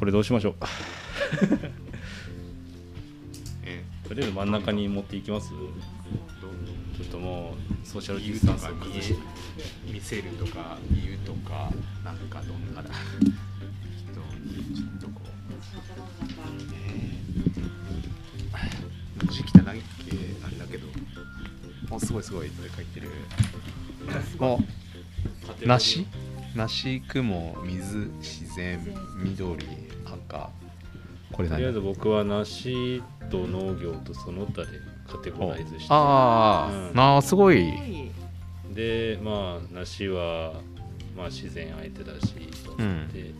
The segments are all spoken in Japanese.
これどうしましょう。えとりあえず真ん中に持っていきます？どんどんちょっともうソーシャルディスタンスとか見を崩してえ見せるとか言うとかなんかどんなだ。人にちょっとこう文字汚いっけあれだけどおすごいすごいこれ書いてる。お梨？梨雲水自然緑赤これとりあえず何僕は梨と農業とその他でカテゴライズして。ああ、うん。なあすごい。でまあ梨は、まあ、自然相手だしと思って、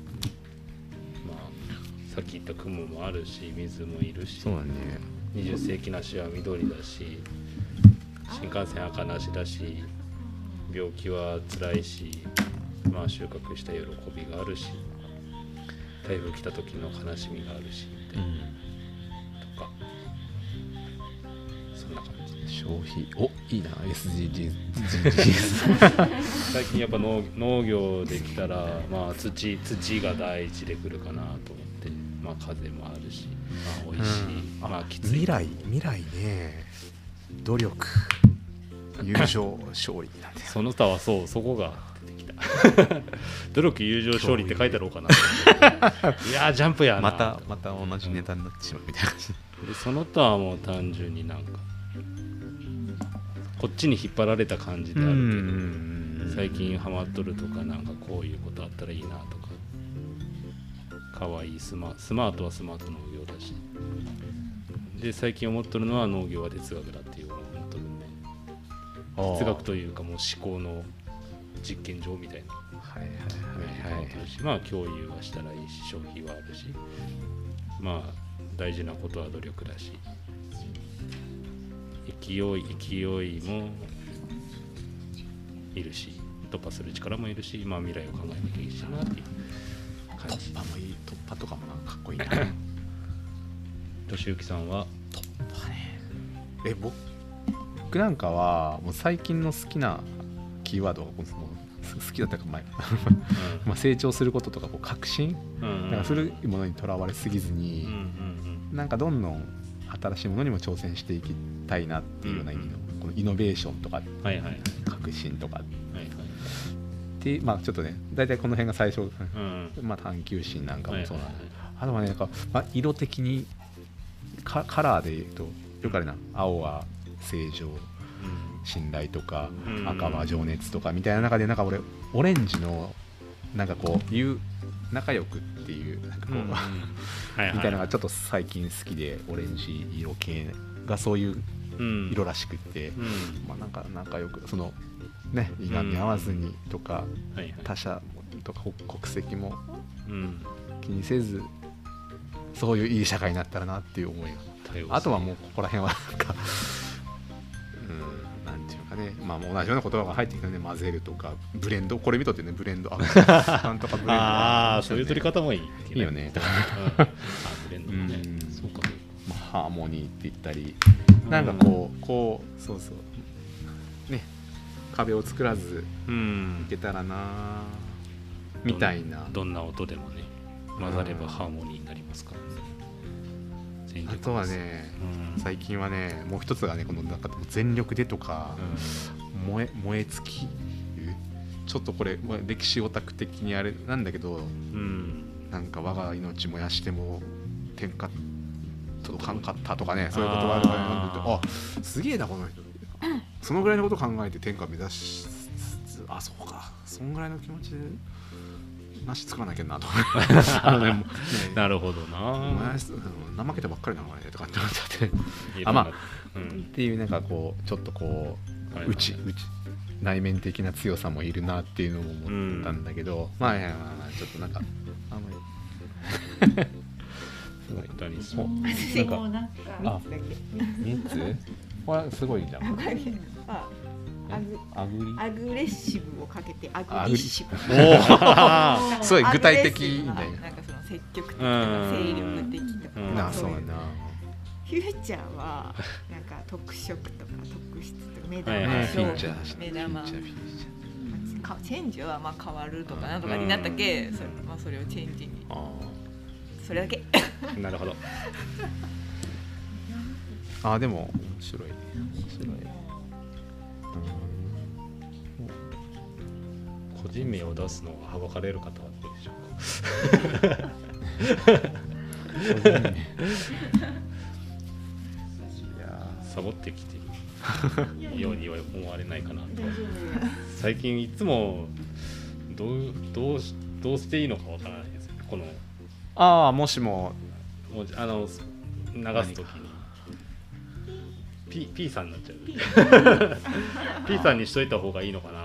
まあさっき言った雲もあるし水もいるし。そうだね。20世紀梨は緑だし新幹線赤梨だし病気は辛いしまあ収穫した喜びがあるし台風来た時の悲しみがあるしみたいなとか。そんな感じ消費。おいいな SDGs 最近やっぱ農農業できたらまあ土土が第一で来るかなと思って。まあ風もあるし。まあ美味しい、うん。まあきつい。未来未来ね。努力。友情勝利なんて。その他はそうそこが 努力友情勝利って書いてあろうかな。いやージャンプやな。またまた同じネタになってしまうみたいな。感じでその他はもう単純になんかこっちに引っ張られた感じであるけど最近ハマっとるとかなんかこういうことあったらいいなとか。かわいいスマスマートはスマート農業だし。で最近思っとるのは農業は哲学だっていうのを思っとるんで。哲学というかもう思考の実験場みたいな。はいはい思はい。まあ共有はしたらいいし消費はあるし。まあ大事なことは努力だし。勢い勢いもいるし突破する力もいるしまあ未来を考えなきゃいいしなっていう感じ。突破もいい突破とかもなんかかっこいいな。俊之さんは？え僕なんかはもう最近の好きなキーワードがその好きだったか前。まあ成長することとかこう革新うん。うんなんか古いものにとらわれすぎずに、うんうんなんかどんどん新しいものにも挑戦していきたいなっていうような意味の、このイノベーションとか。うんはいはい。はい革新とか。はいってまあちょっとね大体この辺が最初、うん。まあ探求心なんかもそうなんで、はいはいあとはねなんか、まあ、色的にカカラーで言うとよくあれな。青は正常信頼とかうん。赤は情熱とかみたいな中でなんか俺オレンジのなんかこういう仲良くっていうなんかこう、うん。みたいなのがちょっと最近好きでオレンジ色系がそういううん。色らしくって、うん。まあなんか仲良くそのねいがみ合わずにとか、はいはい。他者とか国籍もうん。気にせずそういういい社会になったらなっていう思いが。あとはもうここら辺はなんかねまあ同じような言葉が入ってきたね混ぜるとかブレンドこれ見とってねブレンドあ なんとかブレンド。ああそういう取り方もいい。いいよね。うん。あブレンドもね。うん。そうか。まあハーモニーって言ったりなんかこうこうそうそう。ね。壁を作らずうん。いけたらなみたいな。どんな音でもね混ざればハーモニーになりますから。ねあとはねうん。最近はねもう一つがねこのなんか全力でとか、燃え燃え尽き。るちょっとこれまあ歴史オタク的にあれなんだけどうん。なんか我が命燃やしても天下届かんかったとかねそういうことがあるかああすげえなこの人。そのぐらいのこと考えて天下目指しあそうか。そんぐらいの気持ちでなし作らなきゃなと。ね なるほど燃な怠けてばっかりなのかねとかって思っちゃって。あまあうん。っていうなんかこうちょっとこう内内内面的な強さもいるなっていうのも思ったんだけど、まあいやまあまあちょっとなんかあんまり。すごい私もなんかあ三つだけ。3つ？これすごいじゃん。あアグアグレッシブをかけてアグリッシブ。おおすごい具体的みたいななんかその積極的とか精力的とうん。かなそうやなフューチャーはなんか特色とか特質とか目はいはい。玉フィーチャー目玉。かチェンジはまあ変わるとかなんとかになったけそれ,、まあ、それをチェンジに。それだけ。なるほど。あでも面白いね。面白い個人名を出すのははばかれる方はどうでしょうか？いやサボってきてるようには思われないかなと。最近いつもどうどうしどうしていいのかわからないですよね。この。ああもしも。もうあの流す時に。P, P さんになっちゃう。P さんにしといた方がいいのかな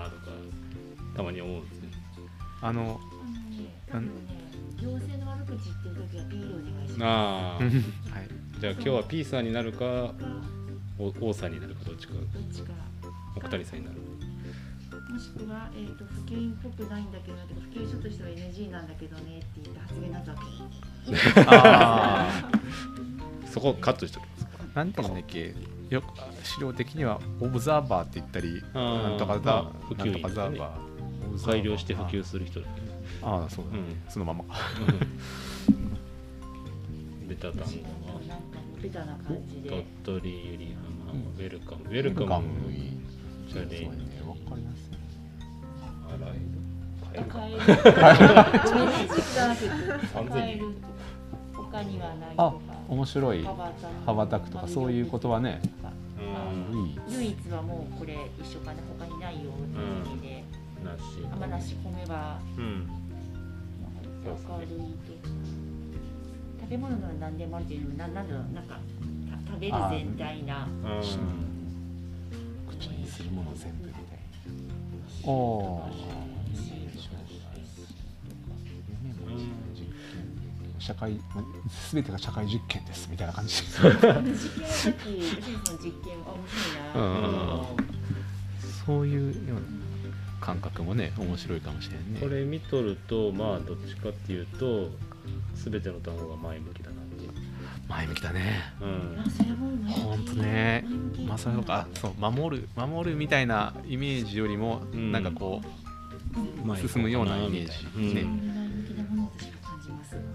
たまに思うんですね。あの夫ね行政の悪口言ってる時は B でお願いしまああ。はい。じゃあ今日は P さんになるかお王さんになるかどっちか。すどっちか。奥谷さんになる。もしくは、えー、と普及員っぽくないんだけどだけど普及書としては NG なんだけどねって言って発言の後はピーあそこカットしときますか？あなんていうんだっけ？よく資料的にはオブザーバーって言ったりあー。なんとかザまあ普及員なんとかザーバーオブザーバー改良して普及する人だけどああそうだね、うん。そのまま。ベタ単語はなん。かベタな感じで。鳥取ゆりはまウェルカム。ウェルカム。いいじゃあねそうねわかりやすい。洗えるカエルごめんね実感なく3000カエル他に。はないあとか面白い。羽ばたくとかそういう言葉ね。唯一はもうこれ一緒かな。他にないよって意味で、なし甘なし米は。うん。明るいとか食べ物なら何でもあるっていうのもななんだろうなんかた食べる全体なうん。口にするもの全部みたいな。おお社会すべてが社会実験ですみたいな感じ実験の時実験あ面白いな、うんそういうような感覚もね面白いかもしれんね。これ見とるとまあどっちかっていうと全ての単語が前向きだなっていう。前向きだね。うん。ほんとね。まあそういうのかそう守る守るみたいなイメージよりも、うん。なんかこ前進むようなイメージうん。ねう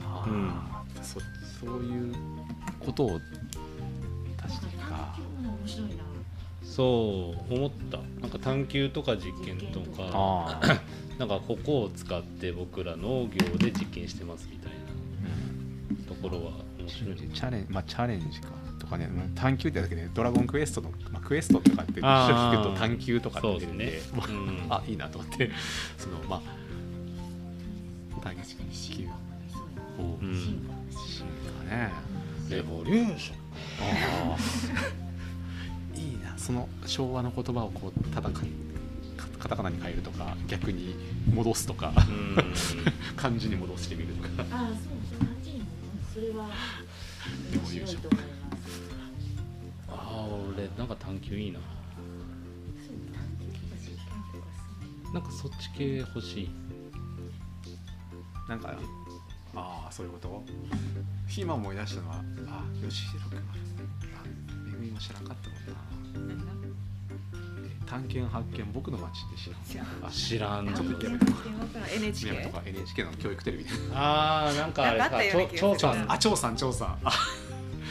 あーそそういうことを出していくか。面白いなそう思った。なんか探究とか実験とか なんかここを使って僕ら農業で実験してますみたいな。ところは面白い。ねチャレンまあチャレンジかとかね。まあ探求ってだけでドラゴンクエストの、まあ、クエストとかって聞くと探求とかって出てねもう うん。あいいなと思って。そのまあ探確かに進求。化そうだをうん。進化進化ね。レボリューション。ああその昭和の言葉をこうただかカタカナに変えるとか逆に戻すとかうん。漢字に戻してみるとか。ああそうそうあっちにもそれは面白いと思います。ああ俺なんか探究いいな。なんかそっち系欲しい。なんかああそういうこと？今思い出したのはあ吉弘君。はあめぐみも知らなかったもんな。え探検発見僕の街って知らん。知らんあ知らん NHK とか NHK の教育テレビで。ああなんかあれなんかあったような気がする。ちょさんあ張さん張さんあ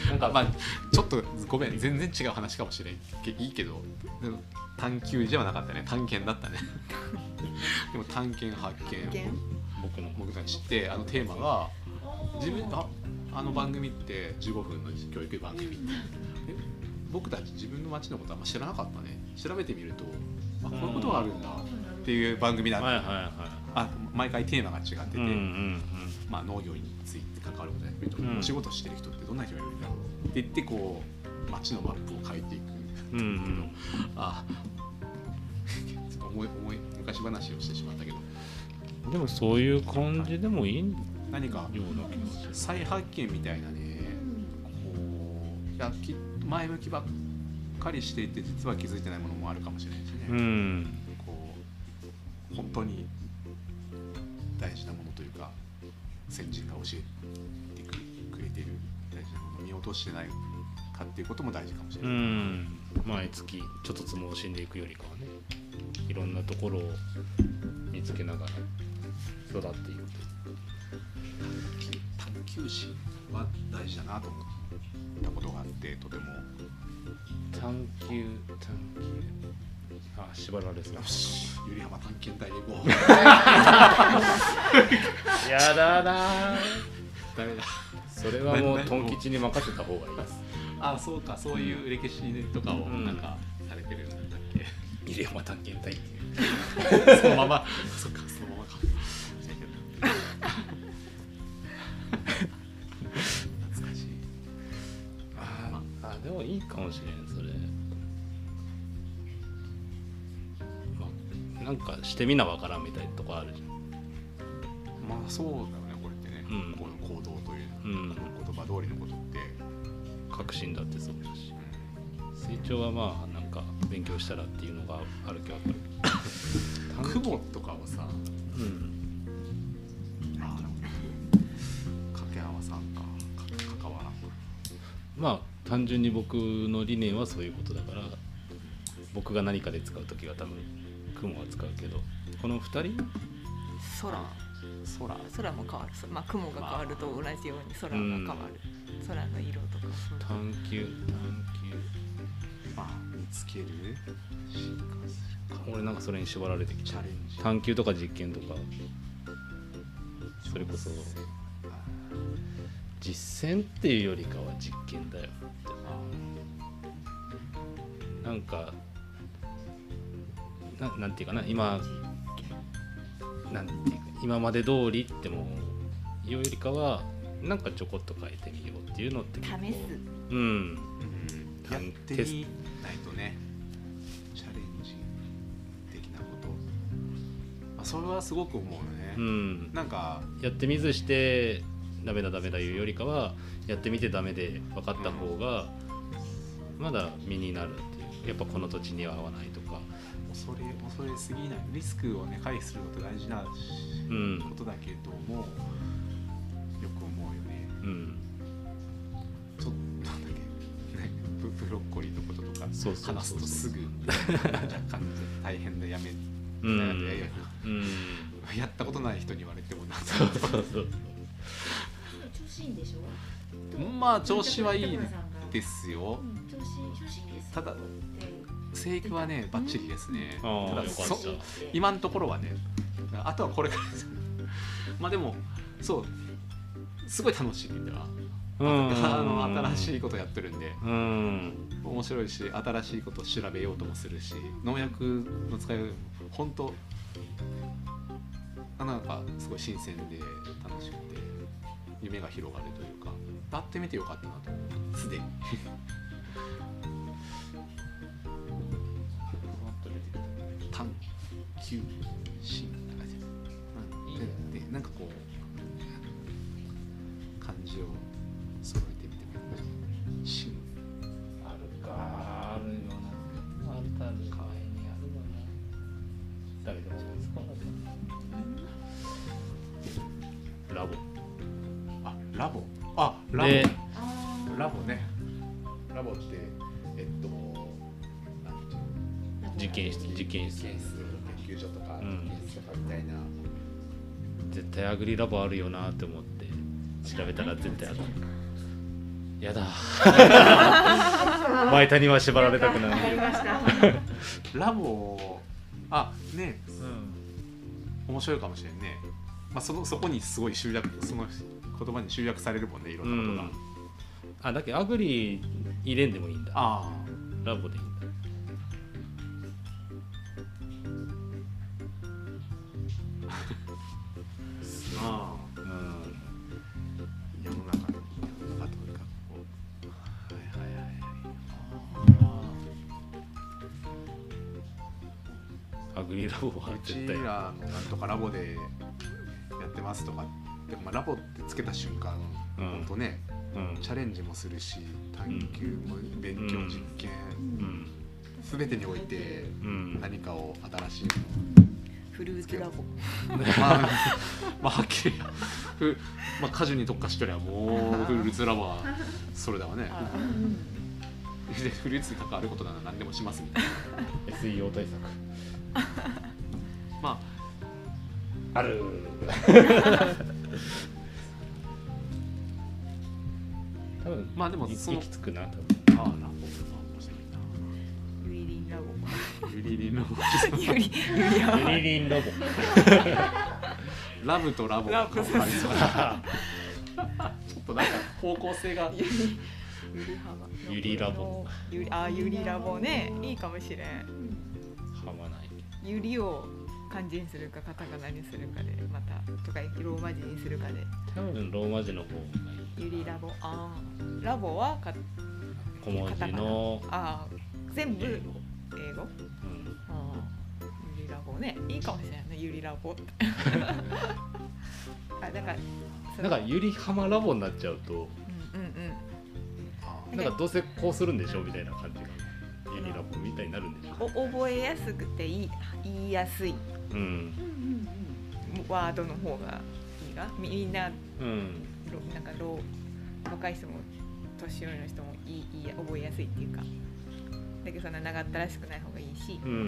なんかまあちょっとごめん全然違う話かもしれんけいいけどでも探求じゃなかったね。探検だったね。でも探検発見見僕の。僕たちってあのテーマが自分ああの番組って15分の教育番組え僕たち自分の街のことあんま知らなかったね。調べてみるとあこういうことがあるんだっていう番組だった、はいはいはあ毎回テーマが違ってて、いうんうんまあ、農業について関わることやってみると、うん。お仕事してる人ってどんな人がいるんだろうって言ってこう街のマップを書いていく。うんうん。うんあ ちょっと思い思い昔話をしてしまったけど。でもそういう感じでもいいよ何かうな気がする。再発見みたいなねこういやき前向きばっかりしていて実は気づいてないものもあるかもしれないしね、うん。こう本当に大事なものというか先人が教えてくくれている大事なものを見落としてないかっていうことも大事かもしれうない、ん。毎月ちょっとつもを死んでいくよりかはねいろんなところを見つけながら育っていく探究心は大事だなと思ったことがあってとても。探求探求。あ縛られそうゆり浜探検隊で行こう。やだな。ダメだ。それはもうトン吉に任せた方がいいです。あそうかそういう歴史とかをうん。なんかされてるんだったっけ、入山探検隊っていう。そのまま。そっかでもいいかもしれんそれ、まあ、なんかしてみなわからんみたいなとこあるじゃん。まあそうだよねこれってね、うん。この行動という、うん。言葉通りのことって、革新だってそうだし。成長はまあなんか勉強したらっていうのがあるけどやっぱり。雲とかをさうん単純に僕の理念はそういうことだから僕が何かで使う時は多分雲は使うけどこの2人？空。空。空も変わる。そまあ雲が変わると同じように空が変わる、空の色とか。そう探求。探まあ見つける？進化する求俺なんかそれに縛られてきチたャレンジ。探求とか実験とか。それこそ。実践っていうよりかは実験だよなんかななんていうかな今なんていうか今まで通りってもいうよりかはなんかちょこっと変えてみようっていうのって試す。うん。うん。やってみないとねチャレンジ的なこと、まあ、それはすごく思うよね、うん。なんかやってみずしてダメだダメだ言うよりかはやってみてダメで分かった方がまだ身になるやっぱこの土地には合わないとか。恐れ恐れすぎないリスクをね回避すること大事なうんことだけどもよく思うよね。うん。ちょっとなんだっけねブブロッコリーのこととか話すとすぐ大変でやめうん。やったことない人に言われてもなそうそうそう調子いいんでしょ？まあ調子はいいですよ。ただ生育はねバッチリですね。ただそ今のところはねあとはこれから。で すまあでもそう。すごい楽しいん。あの新しいことやってるんで。うん。面白いし新しいことを調べようともするし農薬の使い本当あなんかすごい新鮮で楽しくて夢が広がるというかやってみてよかったなとすでに。探求心って感じでなんかこうでラボね。ラボってえっとなんていうの？実験室実験室。研究所とかうん。研究室とかみたいな、絶対アグリラボあるよなって思って調べたら絶対あったやだ前谷 は縛られたくない。ラボあねうん。面白いかもしれんね、まあ、そのそこにすごい集約その言葉に集約されるもんねいろんなことが、あだけどアグリ入れんでもいいんだ。あラボでいいんだ。ああ。アグリラボはうち絶対らのなんとかラボでやってますとかでもまあラボってつけた瞬間、うん。ほんとねうん。チャレンジもするし探求も勉強、うん実験うん。全てにおいてうん。何かを新しいフルーツラボ。まあ、まあはっきりふまあ果樹に特化しとりゃもうフルーツラボはそれだわねフルーツに関わることなら何でもしますみたいな SEO 対策まあるあまあでもいその行き着くな多分。ああラボ面白ユイリンラボ。ユリリンのユリユリユリリンラボ。ラブとラボがラブ。ありそう。なちょっとなんか方向性が。ユリラボ。ユリあユリラボね。いいかもしれん。はまないユリを漢字にするかカタカナにするかでまたとかローマ字にするかで。多分ローマ字の方がいい。ユリラボ。あーラボはか小文字のあー全部英英語？語うん。あーユリラボね。いいかもしれないねユリラボ。あなんかそのなんかゆりはまラボになっちゃうとうんうんうん。あなんかどうせこうするんでしょみたいな感じがゆりラボみたいになるんでしょお覚えやすくていい言いやすいうん。うんうんワードの方がいいがみみんなうん。ろなんかろう若い人も年寄りの人もいいいいや覚えやすいっていうか。だけどそんな長ったらしくない方がいいし。うんうんうん。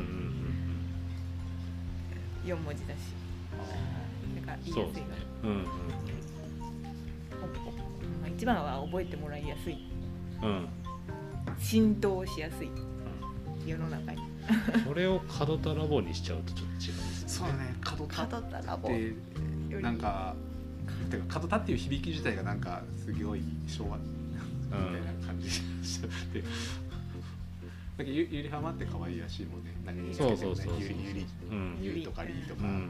4文字だし。だから言いやすいが、うんうんまあ一番は覚えてもらいやすい。うん。浸透しやすい。世の中に。それを角田ラボにしちゃうとちょっと違うそうだね。角田っ角田ラボ。てより。なんかてか角田っていう響き自体がなんかすごい昭和。みたいな感じしちゃってなんかゆゆりはまって可愛いらしいもんね。何に。つけてもねそうそうそうそう。ゆりゆり。うん。ゆりとかりとか。うん。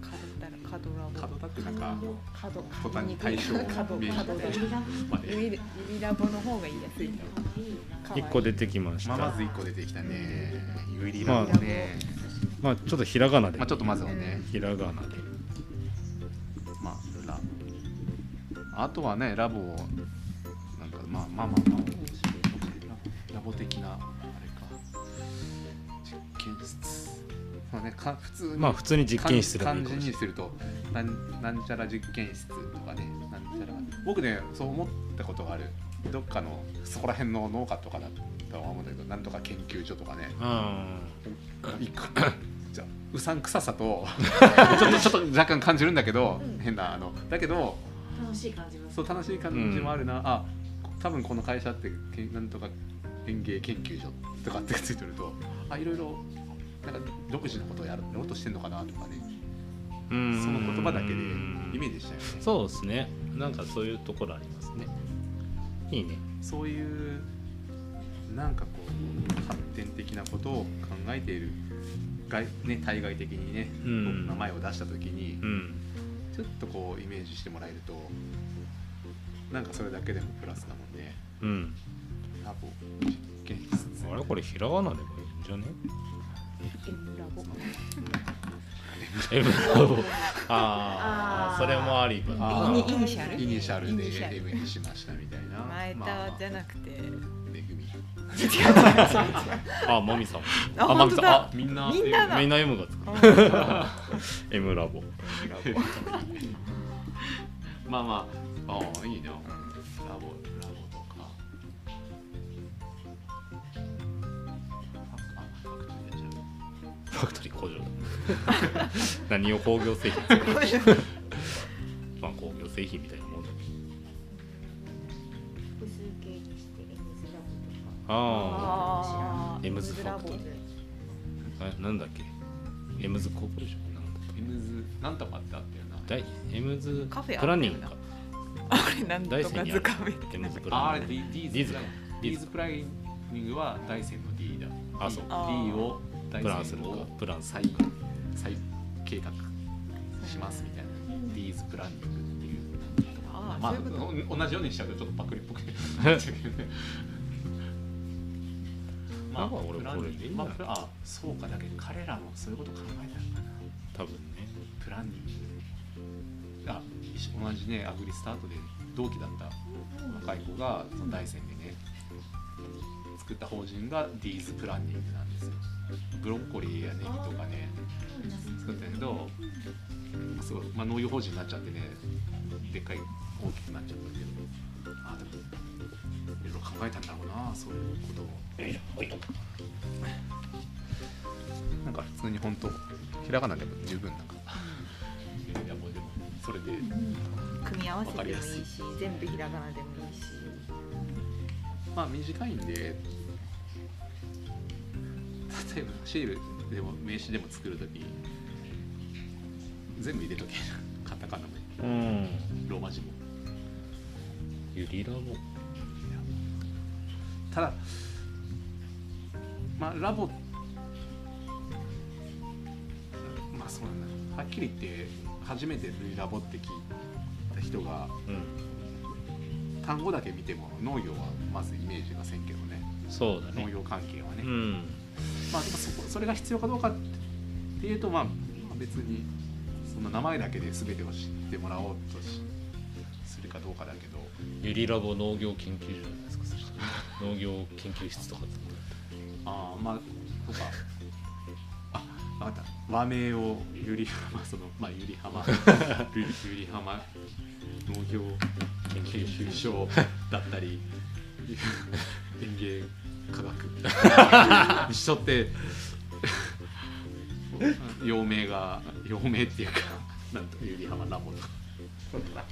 角田ラボ。角田ってなんか角途端に対象を角イメージ角田してまで。ゆりゆりラボの方が言いやすいと可愛い一個出てきましまあ、またず一個出てきたね。ゆりラボねまあちょっとひらがなで。まあちょっとまずはね。ひらがなで。まあラ。あとはねラボなんかまあまあまあまあララボ的なあれか。実験室。まあねか普通にまあ普通に実験室漢字にするとなんなんちゃら実験室とかねなんちゃら。僕ねそう思ったことがある。どっかのそこら辺の農家とかだとは思うんだけどなんとか研究所とかね。ないくじゃあうさんくささと ちょっとちょっと若干感じるんだけど、うん。変なあのだけど楽しい感じますそう楽しい感じもあるな、あ多分この会社ってけなんとか園芸研究所とかってついてるとあいろいろなんか独自のことをやろうとしてんのかなとかね。うーん。その言葉だけでイメージしたよね。そうですね。なんかそういうところありますね。いいね。そういうなんかこう発展的なことを考えている外、ね、対外的にね、うん。名前を出した時に、うん。ちょっとこうイメージしてもらえるとなんかそれだけでもプラスなもんでうん。ラボ実験室あれ？これひらがなでもいいんじゃね？ボ。M ラボ。ああそれもあり。かあー。イニシャル？イニシャルでイニシャル。M にしましたみたいな。前まあ田じゃなくてあもみさん。あま本当だ。あみんなみんなだ。みんな M がつくあ M ラボ。まあまあ。ああいいなラボラボとか。あファクトリー工場だ。何を工業製品。作るまあ工業製品みたいなもんだああー。M ズファク。トリーあなんだっけ？M ズコーポレーション。なんだっエムズなんとかってあったよな。け大 M ズプランニングか。あれなんとか図鑑 M ズプああン。ニングズ。ディズ。かディーズプランニングは大山の D だ。あそう。D あー。を大プランするかプランす再るか。再計画しますみたいな。D ーズプランニングっていう。あまああそういうこと？お同じようにしちゃうとちょっとパクリっぽくなっちゃうけどねまあ俺プランこれでいまあプラあそうかだけど彼らもそういうこと考えたのかな。多分ね。プランニングあ一緒同じねアグリスタートで同期だった若い子がその大山でね作った法人がディーズプランニングなんですよ。ブロッコリーやネギとかね作ったんやけどすごい、まあ、農業法人になっちゃってねでっかい大きくなっちゃったけど考えたんだろうなそういうことを。なんか普通に本当ひらがなでも十分なんかいやもうでもそれで組み合わせてもいいし全部ひらがなでもいいし。まあ短いんで例えばシールでも名刺でも作るとき全部入れとけカタカナも。うん。ローマ字も。ゆりラボただまあラボまあそうな。んだはっきり言って初めてラボって聞いた人がうん。単語だけ見ても農業はまずイメージがせんけどね。そうだね。農業関係はね、うん。まあでもそこそれが必要かどうかっていうとまあまあ別にそんな名前だけで全てを知ってもらおうとしするかどうかだけど。ゆりラボ農業研究所農業研究室とかああまあとかあ分かった。和名をゆり浜そのまあゆり浜。ゆりゆり浜。農業研究所だったり園芸科学。にしとって陽明が陽明っていうかなんとゆり浜ラボとかた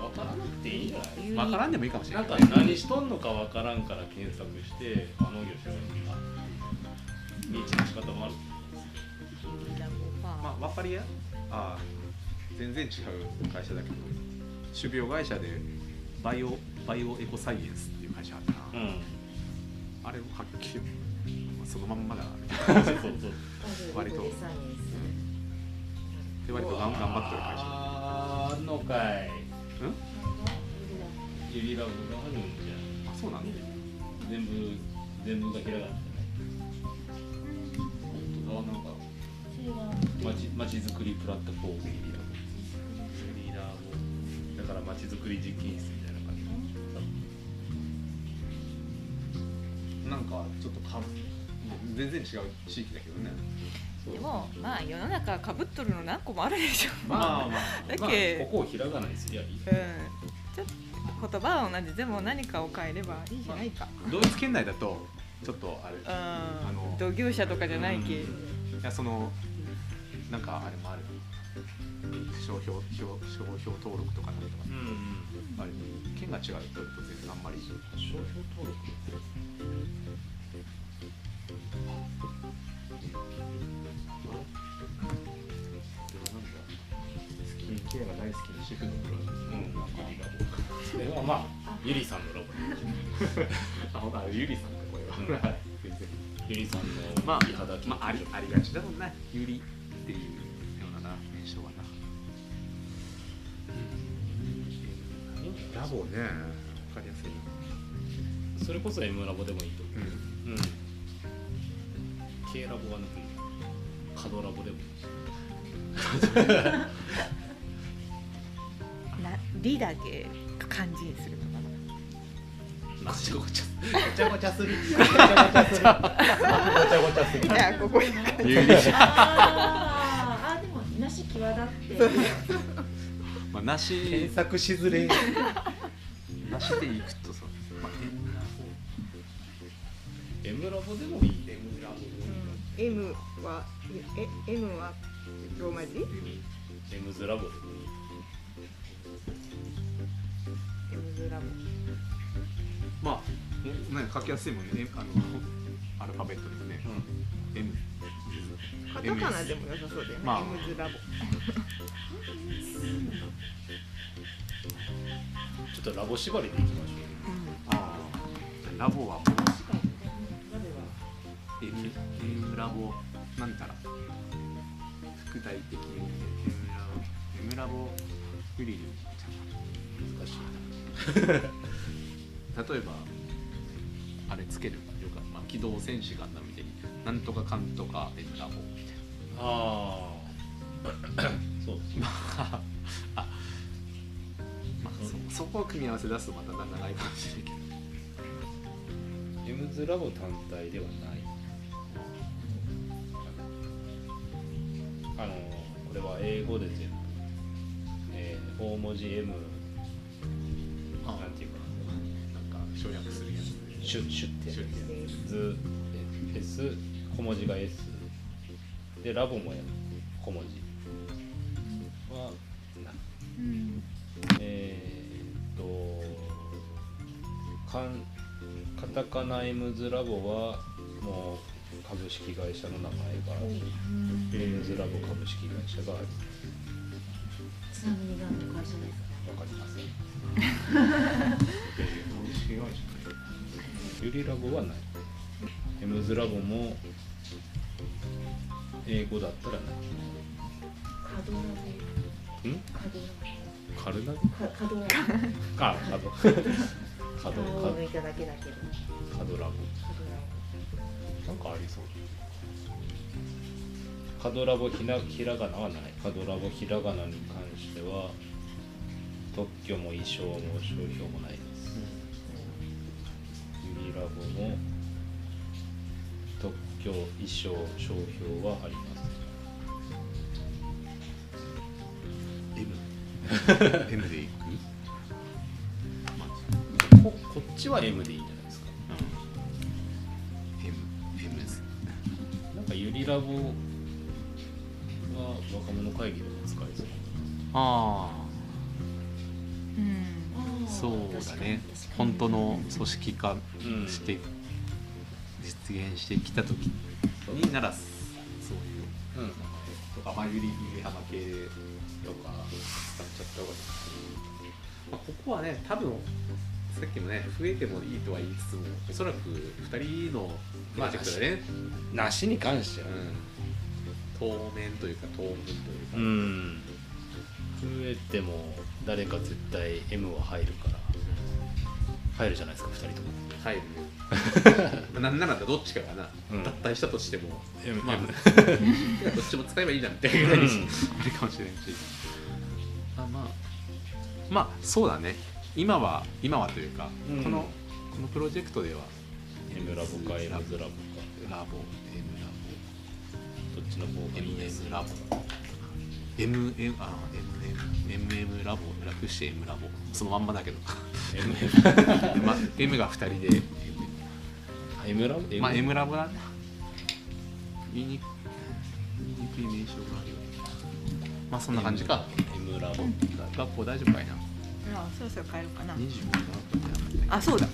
分からなくていいんじゃない？分からんでもいいかもしれななんいか何しとんのか分からんから検索してあ農業しようか認知の仕方もある。まあ、分かりや？ああ。全然違う会社だけど。種苗会社でバイオバイオエコサイエンスっていう会社あったな、うん。あれをはっきりまあそのまんまだな。そうそうそう。割と。で割とがん頑張ってる会社あんのかいうんゆりラボがあるんじゃあそうなんだ。全部全部がひらがなじゃない本当だなんかまちまちづくりプラットフォームゆりラボゆりラボだからまちづくり実験室みたいな感じなんかちょっとか全然違う地域だけどね。でもまあ世の中かぶっとるの何個もあるでしょ。まあまあだまあ けここをひらがなにすりゃいい。うんちょっと言葉は同じでも何かを変えればいいじゃないか。ドイツ圏内だとちょっとあれ。うん。の同業者とかじゃないけ。いやそのなんかあれもある。商標商商標登録とかなんとか。うんうん。あれ県が違うと全然あんまり。商標登録スキンケアが大好きな主婦のプロうん。それはまあゆりさんのラボあほんゆりさんかこれは、うんゆりさんのまあまあありありがちだもんねゆりっていうようなな名称はな。ラボねわかりやすいなそれこそ M ラボでもいいと思うん。うん K ラボはなく角ラボでも。いいしなリだけ漢字にするのかな。ごちゃごちゃごちゃごちゃする。ごちゃごちゃする。ごちゃごちゃする。じゃあここに有利者あーあーでもなし際立ってまあなし検索しづれなしでいくとさ、まあ、変な M ラボでもいい M ラボ M はえ M はローマ字 M ズラボでもいい M ズラボまあね書きやすいもんね。あのアルファベットでもね、M カタカナでも良さそうだよね、まあ。M ズラボ。ちょっとラボ縛りでいきましょああラボはもう M, M ラボ。なんたら副題的に。M ラボ。M ラボ。フリル。う難しい例えばあれつけるよか、まあ、機動戦士ガンダムみたいになんとかかんとか M ラボみたいなああそうですねあまあそそこを組み合わせ出すとまた長いかもしれないけど M ズラボ単体ではないあのこれは英語で全部、えー大文字 M なんていうかなんか省略するやつ。なシュッシュッてやシュッズ S 小文字が S でラボもや小文字。はな。えーっとかんカタカナエムズラボはもう株式会社の名前がエムズラボ株式会社がある。ちなみに何の会社ですかわかりません株式会社ユリラボ。はないエムズラ。ボも英語だったらないカドラ。ボんカドラ。カルナビカカドラ。ボあカドカド顔を抜いただけだけどカドラ。ボカドラ。なんかありそうカドラ。ボひなひらがなはないカドラ。ボひらがなに関しては特許も衣装も商標もないです。ユリラボも特許衣装商標はあります。M M でいく？ここっちは M でいいんじゃないですか。M M ズなんかユリラボは若者会議でも使えそう。ああそうだね。本当の組織化うん。して、実現してきた時にならそういううん。とかまあゆりゆり浜系とか使っちゃった方がいい、まあ、ここはね多分さっきもね増えてもいいとは言いつつもおそらく2人のプロジェクトでね、梨に関してはうん、当面というか当分というか、うん。増えても誰か絶対 M は入るから。入るじゃないですか2人とも。入る なんならどっちかがな、うん。脱退したとしても M まあ M どっちも使えばいいじゃんみたいなぐらいにうん。あるかもしれないし。あまあまあそうだね。今は今はというか、うん。このこのプロジェクトでは M ラボか M ズラボか。ラボ M ラどっちの方ボがいい？MM ラボ MM あ MM MM ラボ略して M ラボ。そのまんまだけど。M まあ M が2人で。M ラボ？M まあ M ラボだね。言いにく言いにくい名称があるよ。まあそんな感じか。M ラボ。学校大丈夫かいな。あそろそろ帰るかな。27分じゃなかったあそうだ。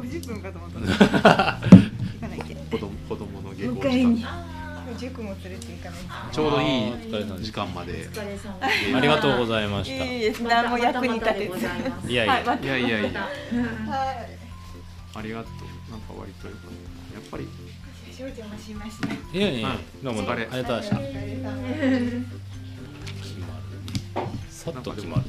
50分かと思った。行かないけ子供子供の下校時間塾も連れて行かないちょうどいい時間まで。ありがとうございました。いいです。何も役に立てずいやいや。はいやいやありがとう。なんか割とやっぱり。少々お邪魔しました。いやいやどうもありがとうございました。決まる さっと決まる